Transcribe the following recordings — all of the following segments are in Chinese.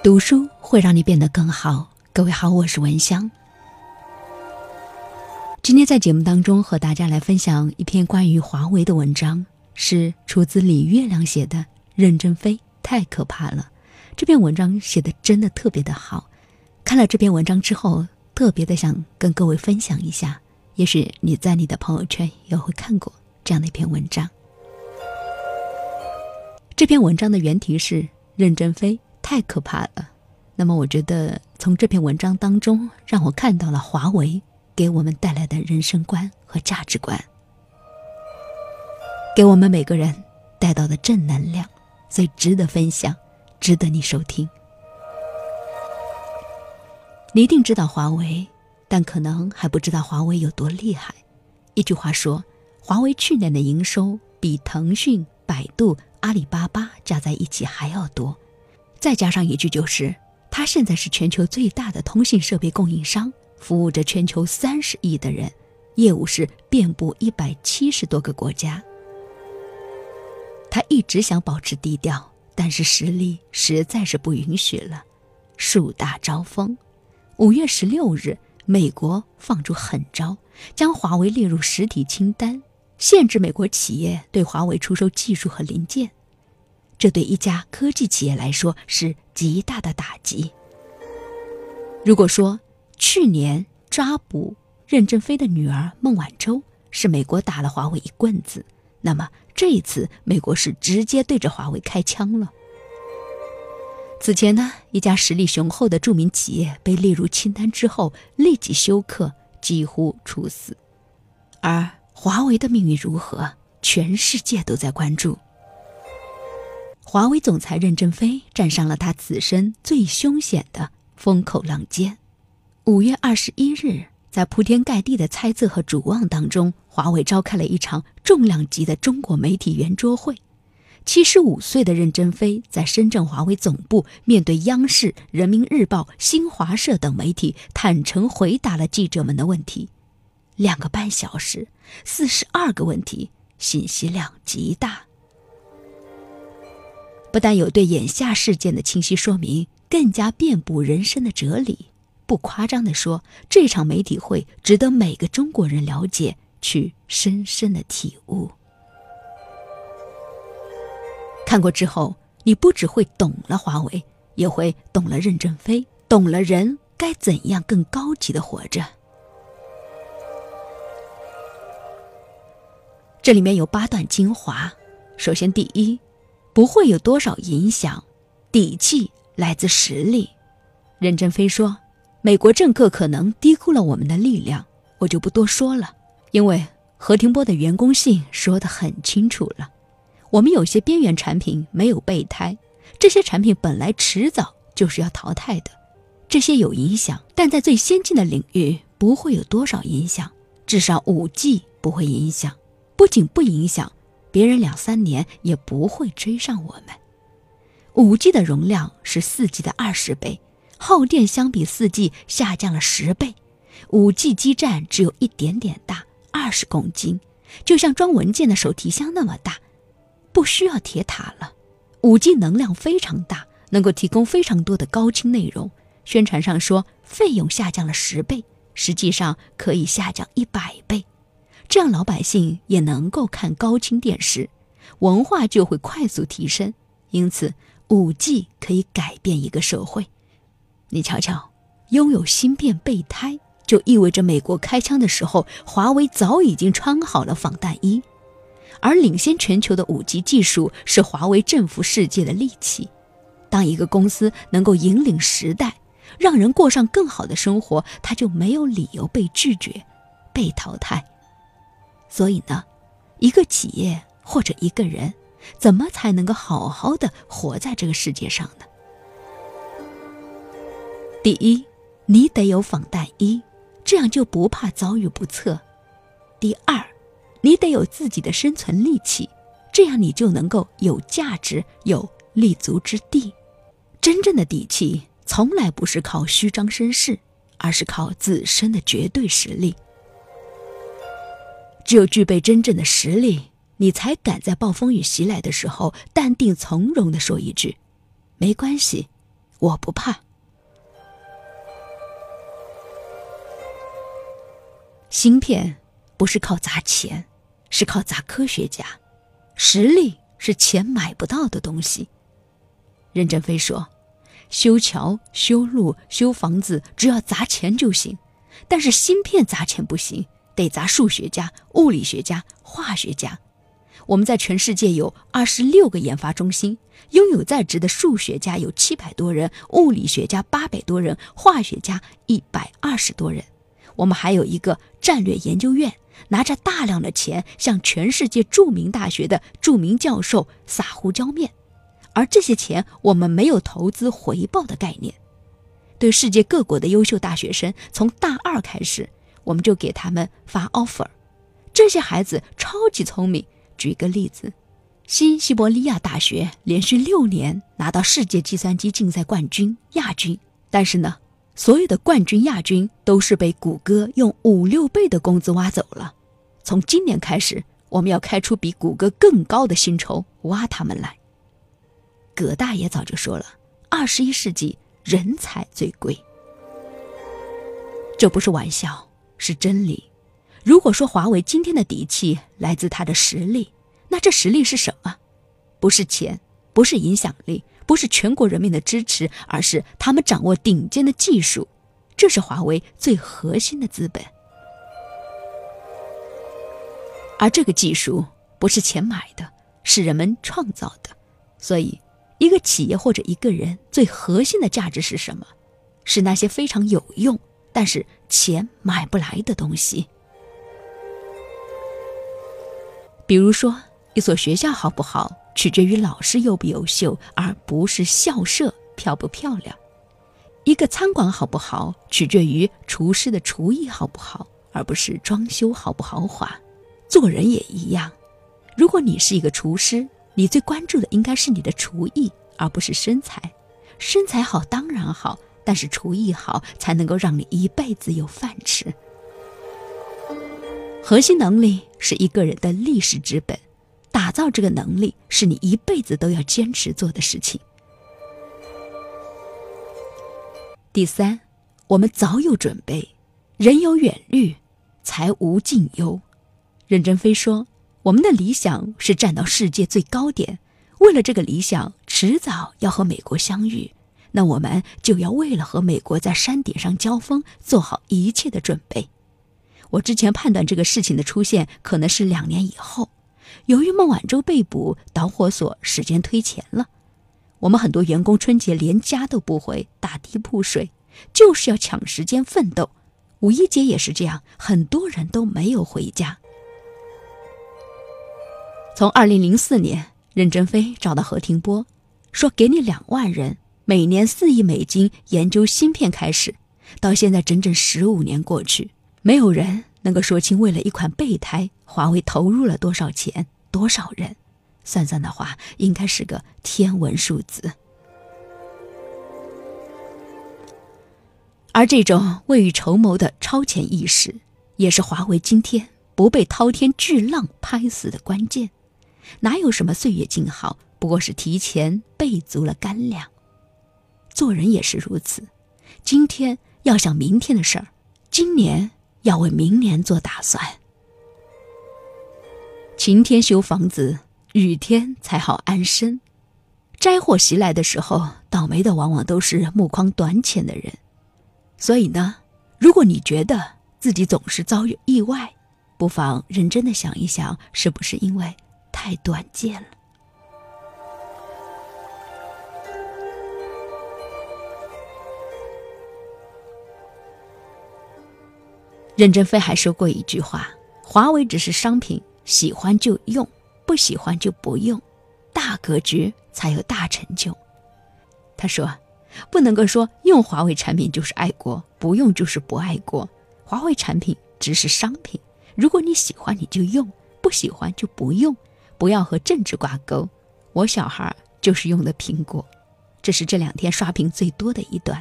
读书会让你变得更好。各位好，我是文香。今天在节目当中和大家来分享一篇关于华为的文章，是出自李月亮写的《任正非太可怕了》。这篇文章写的真的特别的好，看了这篇文章之后，特别的想跟各位分享一下。也许你在你的朋友圈也会看过这样的一篇文章。这篇文章的原题是任正非。太可怕了。那么，我觉得从这篇文章当中，让我看到了华为给我们带来的人生观和价值观，给我们每个人带到的正能量，所以值得分享，值得你收听。你一定知道华为，但可能还不知道华为有多厉害。一句话说，华为去年的营收比腾讯、百度、阿里巴巴加在一起还要多。再加上一句，就是它现在是全球最大的通信设备供应商，服务着全球三十亿的人，业务是遍布一百七十多个国家。他一直想保持低调，但是实力实在是不允许了。树大招风，五月十六日，美国放出狠招，将华为列入实体清单，限制美国企业对华为出售技术和零件。这对一家科技企业来说是极大的打击。如果说去年抓捕任正非的女儿孟晚舟是美国打了华为一棍子，那么这一次美国是直接对着华为开枪了。此前呢，一家实力雄厚的著名企业被列入清单之后立即休克，几乎处死。而华为的命运如何，全世界都在关注。华为总裁任正非站上了他此生最凶险的风口浪尖。五月二十一日，在铺天盖地的猜测和瞩望当中，华为召开了一场重量级的中国媒体圆桌会。七十五岁的任正非在深圳华为总部，面对央视、人民日报、新华社等媒体，坦诚回答了记者们的问题。两个半小时，四十二个问题，信息量极大。不但有对眼下事件的清晰说明，更加遍布人生的哲理。不夸张地说，这场媒体会值得每个中国人了解，去深深的体悟。看过之后，你不只会懂了华为，也会懂了任正非，懂了人该怎样更高级的活着。这里面有八段精华，首先第一。不会有多少影响，底气来自实力。任正非说：“美国政客可能低估了我们的力量，我就不多说了，因为何庭波的员工信说得很清楚了。我们有些边缘产品没有备胎，这些产品本来迟早就是要淘汰的。这些有影响，但在最先进的领域不会有多少影响，至少五 G 不会影响。不仅不影响。”别人两三年也不会追上我们。五 G 的容量是四 G 的二十倍，耗电相比四 G 下降了十倍。五 G 基站只有一点点大，二十公斤，就像装文件的手提箱那么大，不需要铁塔了。五 G 能量非常大，能够提供非常多的高清内容。宣传上说费用下降了十倍，实际上可以下降一百倍。这样老百姓也能够看高清电视，文化就会快速提升。因此，五 G 可以改变一个社会。你瞧瞧，拥有芯片备胎，就意味着美国开枪的时候，华为早已经穿好了防弹衣。而领先全球的五 G 技术是华为征服世界的利器。当一个公司能够引领时代，让人过上更好的生活，他就没有理由被拒绝、被淘汰。所以呢，一个企业或者一个人，怎么才能够好好的活在这个世界上呢？第一，你得有防弹衣，这样就不怕遭遇不测；第二，你得有自己的生存利器，这样你就能够有价值、有立足之地。真正的底气，从来不是靠虚张声势，而是靠自身的绝对实力。只有具备真正的实力，你才敢在暴风雨袭来的时候淡定从容地说一句：“没关系，我不怕。芯片不是靠砸钱，是靠砸科学家。实力是钱买不到的东西。任正非说：“修桥、修路、修房子，只要砸钱就行。但是芯片砸钱不行，得砸数学家、物理学家、化学家。我们在全世界有二十六个研发中心，拥有在职的数学家有七百多人，物理学家八百多人，化学家一百二十多人。”我们还有一个战略研究院，拿着大量的钱向全世界著名大学的著名教授撒胡椒面，而这些钱我们没有投资回报的概念。对世界各国的优秀大学生，从大二开始，我们就给他们发 offer。这些孩子超级聪明。举个例子，新西伯利亚大学连续六年拿到世界计算机竞赛冠军、亚军，但是呢？所有的冠军、亚军都是被谷歌用五六倍的工资挖走了。从今年开始，我们要开出比谷歌更高的薪酬挖他们来。葛大爷早就说了，二十一世纪人才最贵，这不是玩笑，是真理。如果说华为今天的底气来自它的实力，那这实力是什么？不是钱，不是影响力。不是全国人民的支持，而是他们掌握顶尖的技术，这是华为最核心的资本。而这个技术不是钱买的，是人们创造的。所以，一个企业或者一个人最核心的价值是什么？是那些非常有用，但是钱买不来的东西。比如说，一所学校好不好？取决于老师优不优秀，而不是校舍漂不漂亮。一个餐馆好不好，取决于厨师的厨艺好不好，而不是装修豪不豪华。做人也一样，如果你是一个厨师，你最关注的应该是你的厨艺，而不是身材。身材好当然好，但是厨艺好才能够让你一辈子有饭吃。核心能力是一个人的历史之本。打造这个能力是你一辈子都要坚持做的事情。第三，我们早有准备，人有远虑，才无近忧。任正非说：“我们的理想是站到世界最高点，为了这个理想，迟早要和美国相遇，那我们就要为了和美国在山顶上交锋，做好一切的准备。”我之前判断这个事情的出现可能是两年以后。由于孟晚舟被捕，导火索时间推前了。我们很多员工春节连家都不回，打地铺睡，就是要抢时间奋斗。五一节也是这样，很多人都没有回家。从二零零四年，任正非找到何庭波，说给你两万人，每年四亿美金研究芯片开始，到现在整整十五年过去，没有人。能够说清为了一款备胎，华为投入了多少钱、多少人？算算的话，应该是个天文数字。而这种未雨绸缪的超前意识，也是华为今天不被滔天巨浪拍死的关键。哪有什么岁月静好，不过是提前备足了干粮。做人也是如此，今天要想明天的事儿，今年。要为明年做打算。晴天修房子，雨天才好安身。灾祸袭来的时候，倒霉的往往都是目光短浅的人。所以呢，如果你觉得自己总是遭遇意外，不妨认真的想一想，是不是因为太短见了？任正非还说过一句话：“华为只是商品，喜欢就用，不喜欢就不用，大格局才有大成就。”他说：“不能够说用华为产品就是爱国，不用就是不爱国。华为产品只是商品，如果你喜欢你就用，不喜欢就不用，不要和政治挂钩。我小孩就是用的苹果，这是这两天刷屏最多的一段。”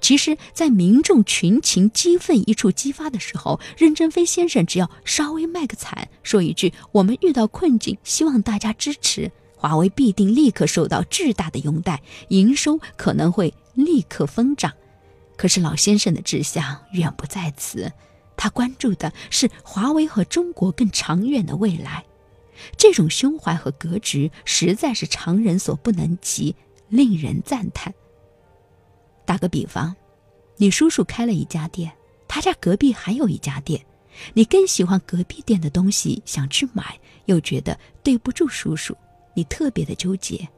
其实，在民众群情激愤一触即发的时候，任正非先生只要稍微卖个惨，说一句“我们遇到困境，希望大家支持”，华为必定立刻受到巨大的拥戴，营收可能会立刻疯长。可是老先生的志向远不在此，他关注的是华为和中国更长远的未来。这种胸怀和格局实在是常人所不能及，令人赞叹。打个比方，你叔叔开了一家店，他家隔壁还有一家店，你更喜欢隔壁店的东西，想去买，又觉得对不住叔叔，你特别的纠结。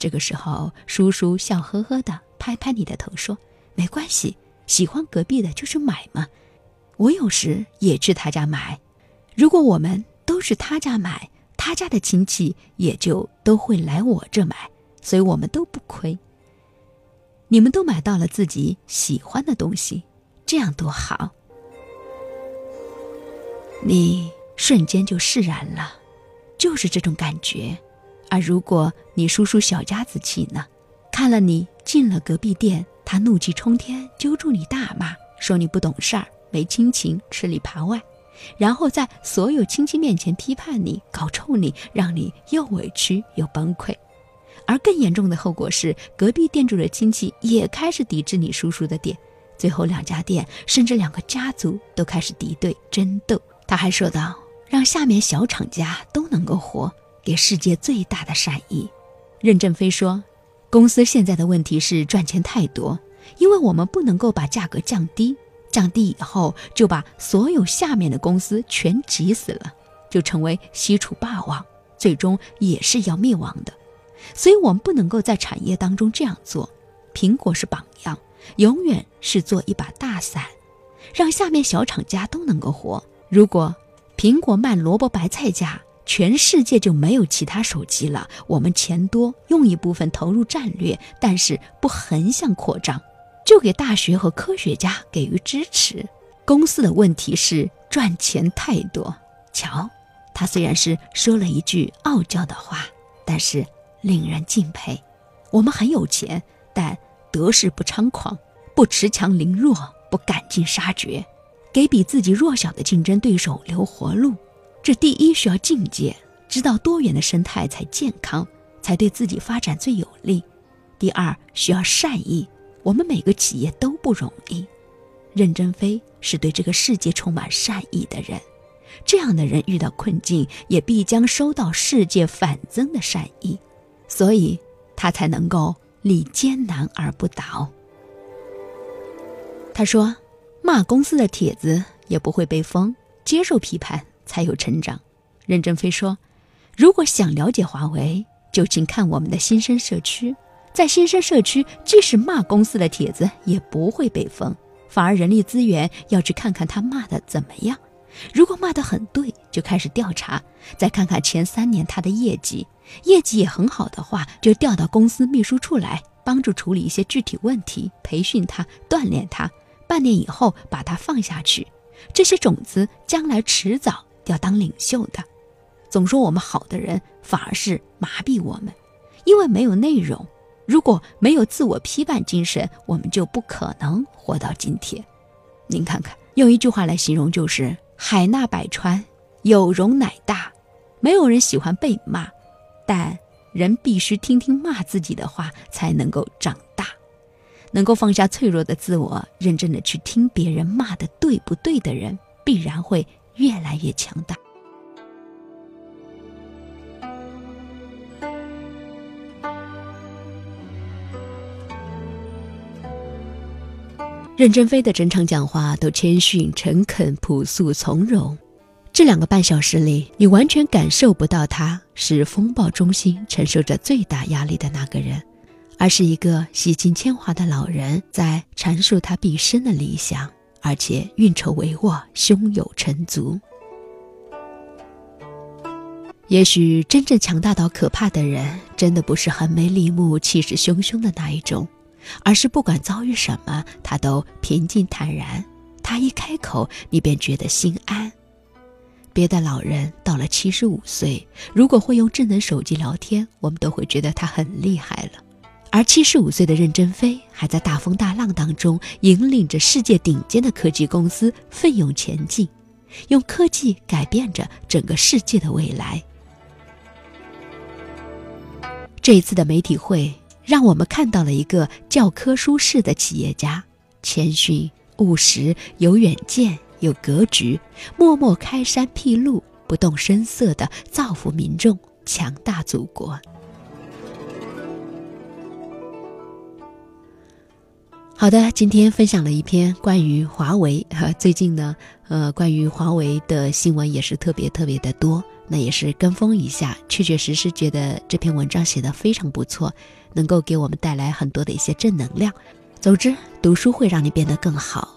这个时候，叔叔笑呵呵的拍拍你的头说。没关系，喜欢隔壁的就去买嘛。我有时也去他家买。如果我们都是他家买，他家的亲戚也就都会来我这买，所以我们都不亏。你们都买到了自己喜欢的东西，这样多好。你瞬间就释然了，就是这种感觉。而如果你叔叔小家子气呢？看了你进了隔壁店。他怒气冲天，揪住你大骂，说你不懂事儿、没亲情、吃里扒外，然后在所有亲戚面前批判你、搞臭你，让你又委屈又崩溃。而更严重的后果是，隔壁店主的亲戚也开始抵制你叔叔的店，最后两家店甚至两个家族都开始敌对争斗。他还说道：“让下面小厂家都能够活，给世界最大的善意。”任正非说。公司现在的问题是赚钱太多，因为我们不能够把价格降低，降低以后就把所有下面的公司全挤死了，就成为西楚霸王，最终也是要灭亡的。所以，我们不能够在产业当中这样做。苹果是榜样，永远是做一把大伞，让下面小厂家都能够活。如果苹果卖萝卜白菜价。全世界就没有其他手机了。我们钱多，用一部分投入战略，但是不横向扩张，就给大学和科学家给予支持。公司的问题是赚钱太多。瞧，他虽然是说了一句傲娇的话，但是令人敬佩。我们很有钱，但得势不猖狂，不恃强凌弱，不赶尽杀绝，给比自己弱小的竞争对手留活路。这第一需要境界，知道多元的生态才健康，才对自己发展最有利。第二需要善意，我们每个企业都不容易。任正非是对这个世界充满善意的人，这样的人遇到困境也必将收到世界反增的善意，所以他才能够立艰难而不倒。他说：“骂公司的帖子也不会被封，接受批判。”才有成长。任正非说：“如果想了解华为，就请看我们的新生社区。在新生社区，即使骂公司的帖子也不会被封，反而人力资源要去看看他骂的怎么样。如果骂得很对，就开始调查，再看看前三年他的业绩，业绩也很好的话，就调到公司秘书处来帮助处理一些具体问题，培训他，锻炼他。半年以后把他放下去，这些种子将来迟早。”要当领袖的，总说我们好的人反而是麻痹我们，因为没有内容。如果没有自我批判精神，我们就不可能活到今天。您看看，用一句话来形容，就是海纳百川，有容乃大。没有人喜欢被骂，但人必须听听骂自己的话，才能够长大，能够放下脆弱的自我，认真的去听别人骂的对不对的人，必然会。越来越强大。任正非的整场讲话都谦逊、诚恳、朴素、从容。这两个半小时里，你完全感受不到他是风暴中心承受着最大压力的那个人，而是一个洗尽铅华的老人在阐述他毕生的理想。而且运筹帷幄，胸有成竹。也许真正强大到可怕的人，真的不是横眉立目、气势汹汹的那一种，而是不管遭遇什么，他都平静坦然。他一开口，你便觉得心安。别的老人到了七十五岁，如果会用智能手机聊天，我们都会觉得他很厉害了。而七十五岁的任正非还在大风大浪当中引领着世界顶尖的科技公司奋勇前进，用科技改变着整个世界的未来。这一次的媒体会，让我们看到了一个教科书式的企业家，谦逊、务实、有远见、有格局，默默开山辟路，不动声色地造福民众，强大祖国。好的，今天分享了一篇关于华为。哈，最近呢，呃，关于华为的新闻也是特别特别的多，那也是跟风一下，确确实实觉得这篇文章写的非常不错，能够给我们带来很多的一些正能量。总之，读书会让你变得更好。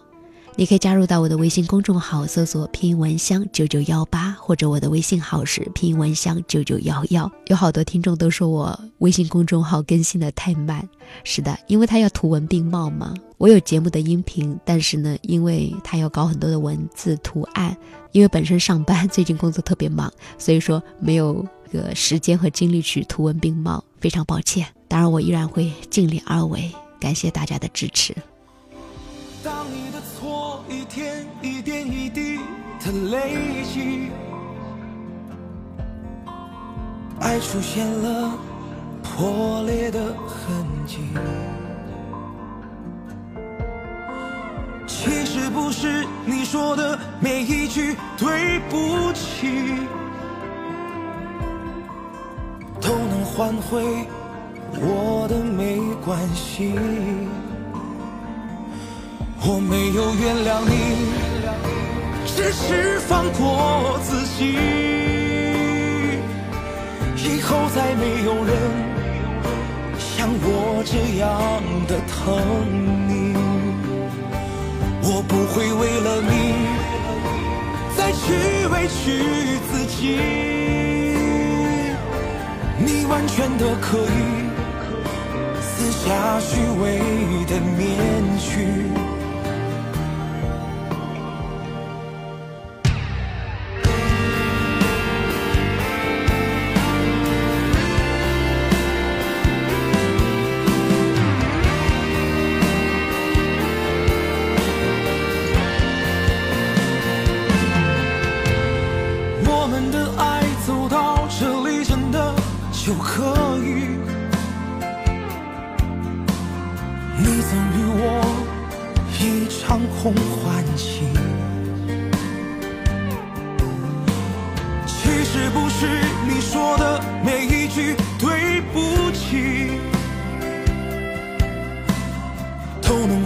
你可以加入到我的微信公众号，搜索“拼音文香九九幺八”，或者我的微信号是“拼音文香九九幺幺”。有好多听众都说我微信公众号更新的太慢，是的，因为它要图文并茂嘛。我有节目的音频，但是呢，因为它要搞很多的文字图案，因为本身上班最近工作特别忙，所以说没有个时间和精力去图文并茂，非常抱歉。当然，我依然会尽力而为，感谢大家的支持。当你的错一天一点一滴的累积，爱出现了破裂的痕迹。其实不是你说的每一句对不起，都能换回我的没关系。我没有原谅你，只是放过自己。以后再没有人像我这样的疼你。我不会为了你再去委屈自己。你完全的可以撕下虚伪的面具。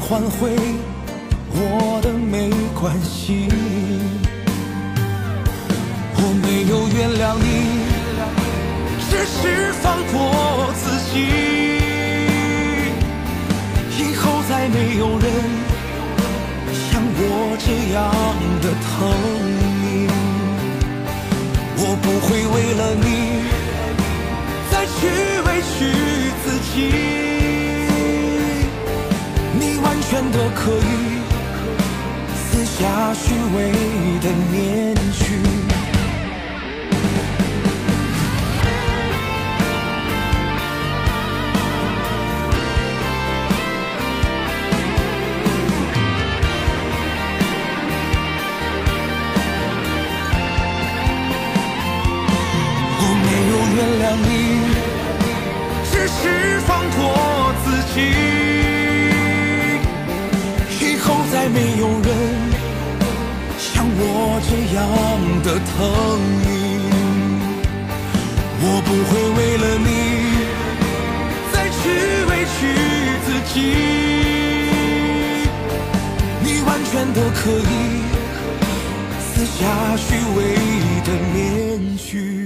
换回我的没关系。我没有原谅你，只是放过自己。以后再没有人像。我这样的疼你，我不会为了你再去委屈自己。真的可以撕下虚伪的面具。我没有原谅你只是放过自己。这样的疼你，我不会为了你再去委屈自己，你完全都可以撕下虚伪的面具。